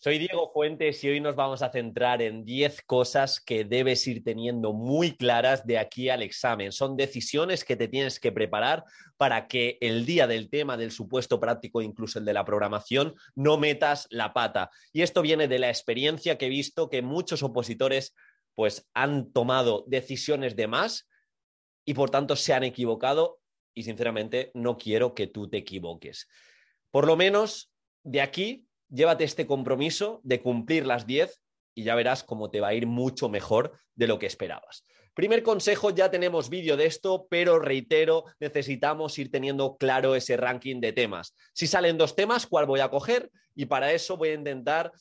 Soy Diego Fuentes y hoy nos vamos a centrar en 10 cosas que debes ir teniendo muy claras de aquí al examen. Son decisiones que te tienes que preparar para que el día del tema, del supuesto práctico, incluso el de la programación, no metas la pata. Y esto viene de la experiencia que he visto que muchos opositores pues han tomado decisiones de más y por tanto se han equivocado y sinceramente no quiero que tú te equivoques. Por lo menos de aquí llévate este compromiso de cumplir las 10 y ya verás cómo te va a ir mucho mejor de lo que esperabas. Primer consejo, ya tenemos vídeo de esto, pero reitero, necesitamos ir teniendo claro ese ranking de temas. Si salen dos temas, ¿cuál voy a coger? Y para eso voy a intentar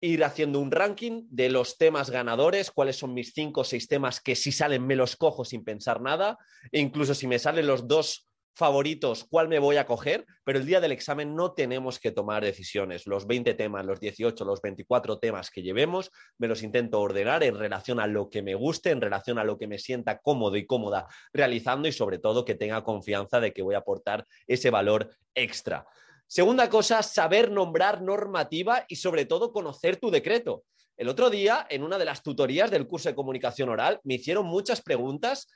ir haciendo un ranking de los temas ganadores, cuáles son mis cinco o seis temas que si salen me los cojo sin pensar nada, e incluso si me salen los dos favoritos cuál me voy a coger, pero el día del examen no tenemos que tomar decisiones. Los 20 temas, los 18, los 24 temas que llevemos, me los intento ordenar en relación a lo que me guste, en relación a lo que me sienta cómodo y cómoda realizando y sobre todo que tenga confianza de que voy a aportar ese valor extra. Segunda cosa, saber nombrar normativa y sobre todo conocer tu decreto. El otro día, en una de las tutorías del curso de comunicación oral, me hicieron muchas preguntas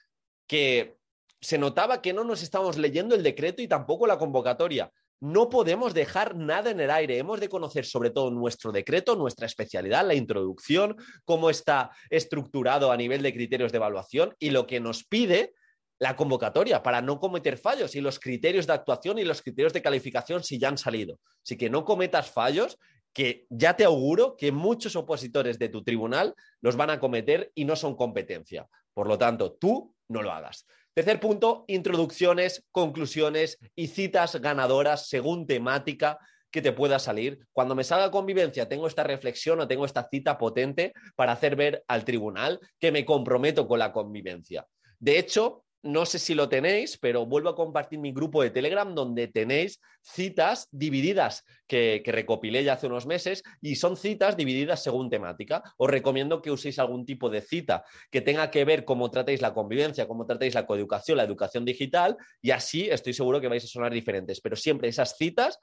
que se notaba que no nos estábamos leyendo el decreto y tampoco la convocatoria. No podemos dejar nada en el aire. Hemos de conocer sobre todo nuestro decreto, nuestra especialidad, la introducción, cómo está estructurado a nivel de criterios de evaluación y lo que nos pide la convocatoria para no cometer fallos y los criterios de actuación y los criterios de calificación si ya han salido. Así que no cometas fallos que ya te auguro que muchos opositores de tu tribunal los van a cometer y no son competencia. Por lo tanto, tú no lo hagas. Tercer punto, introducciones, conclusiones y citas ganadoras según temática que te pueda salir. Cuando me salga convivencia, tengo esta reflexión o tengo esta cita potente para hacer ver al tribunal que me comprometo con la convivencia. De hecho, no sé si lo tenéis, pero vuelvo a compartir mi grupo de Telegram donde tenéis citas divididas que, recopilé ya hace unos meses y son citas divididas según temática. Os recomiendo que uséis algún tipo de cita que tenga que ver cómo tratéis la convivencia, cómo tratéis la coeducación, la educación digital y así estoy seguro que vais a sonar diferentes, pero siempre esas citas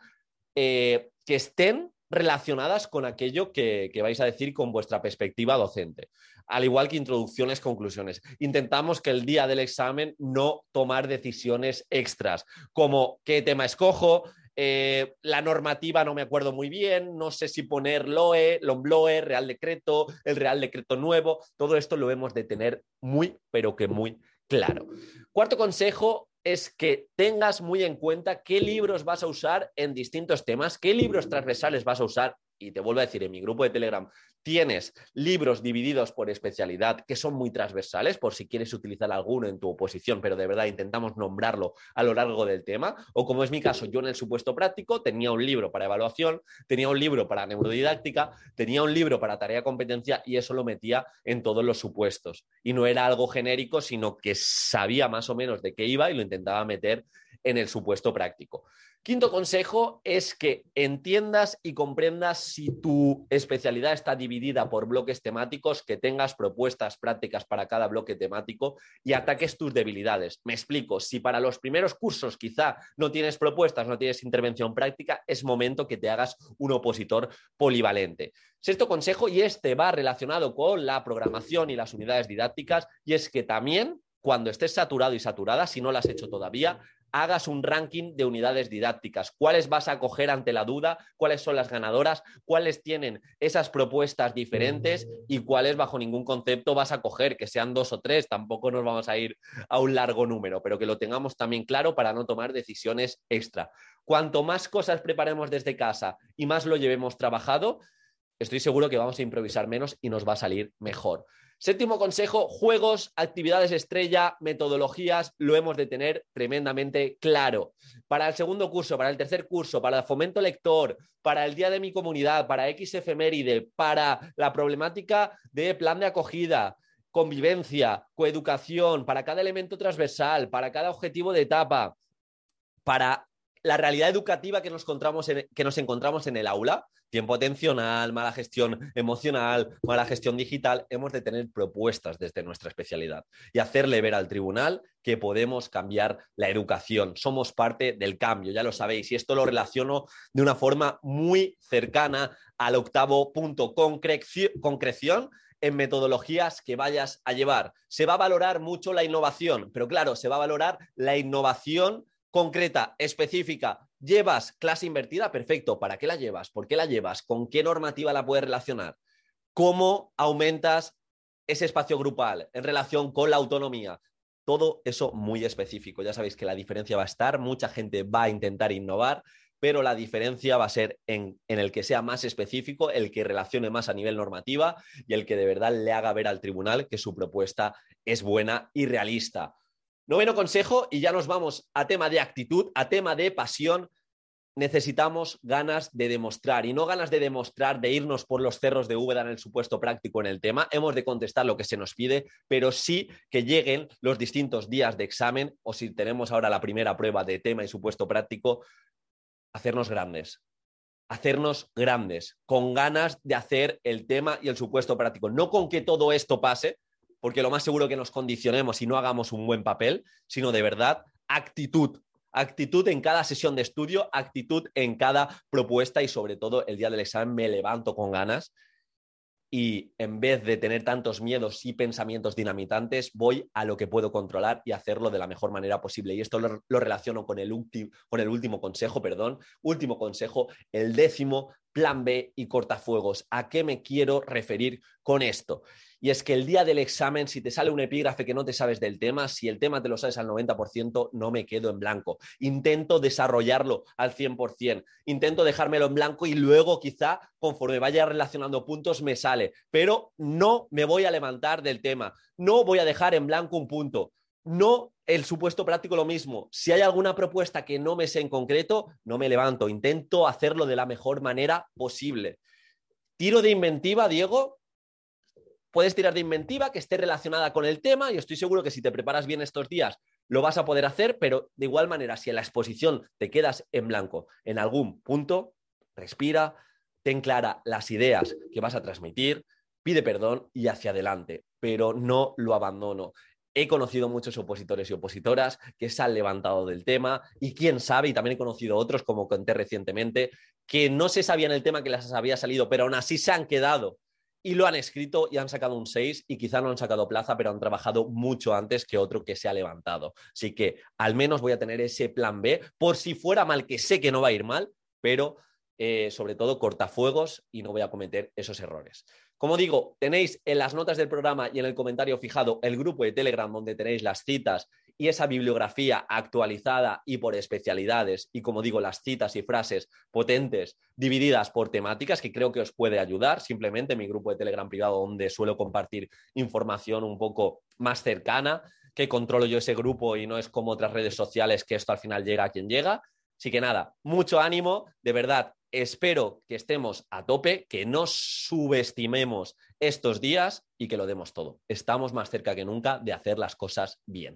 eh, que estén relacionadas con aquello que, vais a decir con vuestra perspectiva docente. Al igual que introducciones, conclusiones. Intentamos que el día del examen no tomar decisiones extras, como qué tema escojo, eh, la normativa no me acuerdo muy bien, no sé si poner LOE, LOMBLOE, Real Decreto, el Real Decreto nuevo, todo esto lo hemos de tener muy, pero que muy claro. Cuarto consejo, es que tengas muy en cuenta qué libros vas a usar en distintos temas, qué libros transversales vas a usar y te vuelvo a decir, en mi grupo de Telegram tienes libros divididos por especialidad que son muy transversales, por si quieres utilizar alguno en tu oposición, pero de verdad intentamos nombrarlo a lo largo del tema. O como es mi caso, yo en el supuesto práctico tenía un libro para evaluación, tenía un libro para neurodidáctica, tenía un libro para tarea competencia y eso lo metía en todos los supuestos. Y no era algo genérico, sino que sabía más o menos de qué iba y lo intentaba meter en el supuesto práctico. Quinto consejo es que entiendas y comprendas si tu especialidad está dividida por bloques temáticos, que tengas propuestas prácticas para cada bloque temático y ataques tus debilidades. Me explico, si para los primeros cursos quizá no tienes propuestas, no tienes intervención práctica, es momento que te hagas un opositor polivalente. Sexto consejo, y este va relacionado con la programación y las unidades didácticas, y es que también cuando estés saturado y saturada, si no lo has hecho todavía, hagas un ranking de unidades didácticas. ¿Cuáles vas a coger ante la duda? ¿Cuáles son las ganadoras? ¿Cuáles tienen esas propuestas diferentes? ¿Y cuáles bajo ningún concepto vas a coger? Que sean dos o tres, tampoco nos vamos a ir a un largo número, pero que lo tengamos también claro para no tomar decisiones extra. Cuanto más cosas preparemos desde casa y más lo llevemos trabajado, estoy seguro que vamos a improvisar menos y nos va a salir mejor. Séptimo consejo, juegos, actividades estrella, metodologías, lo hemos de tener tremendamente claro. Para el segundo curso, para el tercer curso, para el fomento lector, para el día de mi comunidad, para X efeméride, para la problemática de plan de acogida, convivencia, coeducación, para cada elemento transversal, para cada objetivo de etapa, para la realidad educativa que nos encontramos en, que nos encontramos en el aula, tiempo atencional, mala gestión emocional, mala gestión digital, hemos de tener propuestas desde nuestra especialidad y hacerle ver al tribunal que podemos cambiar la educación. Somos parte del cambio, ya lo sabéis, y esto lo relaciono de una forma muy cercana al octavo punto, concreción en metodologías que vayas a llevar. Se va a valorar mucho la innovación, pero claro, se va a valorar la innovación concreta, específica. ¿Llevas clase invertida? Perfecto. ¿Para qué la llevas? ¿Por qué la llevas? ¿Con qué normativa la puedes relacionar? ¿Cómo aumentas ese espacio grupal en relación con la autonomía? Todo eso muy específico. Ya sabéis que la diferencia va a estar, mucha gente va a intentar innovar, pero la diferencia va a ser en, en, el que sea más específico, el que relacione más a nivel normativa y el que de verdad le haga ver al tribunal que su propuesta es buena y realista. Noveno consejo, y ya nos vamos a tema de actitud, a tema de pasión. Necesitamos ganas de demostrar y no ganas de demostrar, de irnos por los cerros de Úbeda en el supuesto práctico en el tema. Hemos de contestar lo que se nos pide, pero sí que lleguen los distintos días de examen o si tenemos ahora la primera prueba de tema y supuesto práctico, hacernos grandes, hacernos grandes, con ganas de hacer el tema y el supuesto práctico. No con que todo esto pase, porque lo más seguro que nos condicionemos y no hagamos un buen papel, sino de verdad actitud. Actitud en cada sesión de estudio, actitud en cada propuesta y sobre todo el día del examen me levanto con ganas y en vez de tener tantos miedos y pensamientos dinamitantes, voy a lo que puedo controlar y hacerlo de la mejor manera posible. Y esto lo, relaciono con el, con el último consejo, perdón, último consejo, el décimo, plan B y cortafuegos. ¿A qué me quiero referir con esto? Y es que el día del examen, si te sale un epígrafe que no te sabes del tema, si el tema te lo sabes al 90%, no me quedo en blanco. Intento desarrollarlo al 100%. Intento dejármelo en blanco y luego quizá conforme vaya relacionando puntos me sale. Pero no me voy a levantar del tema. No voy a dejar en blanco un punto. No el supuesto práctico lo mismo. Si hay alguna propuesta que no me sé en concreto, no me levanto. Intento hacerlo de la mejor manera posible. Tiro de inventiva, Diego, puedes tirar de inventiva que esté relacionada con el tema y estoy seguro que si te preparas bien estos días lo vas a poder hacer, pero de igual manera, si en la exposición te quedas en blanco en algún punto, respira, ten clara las ideas que vas a transmitir, pide perdón y hacia adelante, pero no lo abandono. He conocido muchos opositores y opositoras que se han levantado del tema y quién sabe, y también he conocido otros, como conté recientemente, que no se sabían el tema que les había salido, pero aún así se han quedado y lo han escrito y han sacado un 6 y quizá no han sacado plaza, pero han trabajado mucho antes que otro que se ha levantado. Así que al menos voy a tener ese plan B por si fuera mal, que sé que no va a ir mal, pero eh, sobre todo cortafuegos y no voy a cometer esos errores. Como digo, tenéis en las notas del programa y en el comentario fijado el grupo de Telegram donde tenéis las citas y esa bibliografía actualizada y por especialidades y como digo, las citas y frases potentes divididas por temáticas que creo que os puede ayudar. Simplemente mi grupo de Telegram privado donde suelo compartir información un poco más cercana, que controlo yo ese grupo y no es como otras redes sociales que esto al final llega a quien llega. Así que nada, mucho ánimo, de verdad, espero que estemos a tope, que no subestimemos estos días y que lo demos todo. Estamos más cerca que nunca de hacer las cosas bien.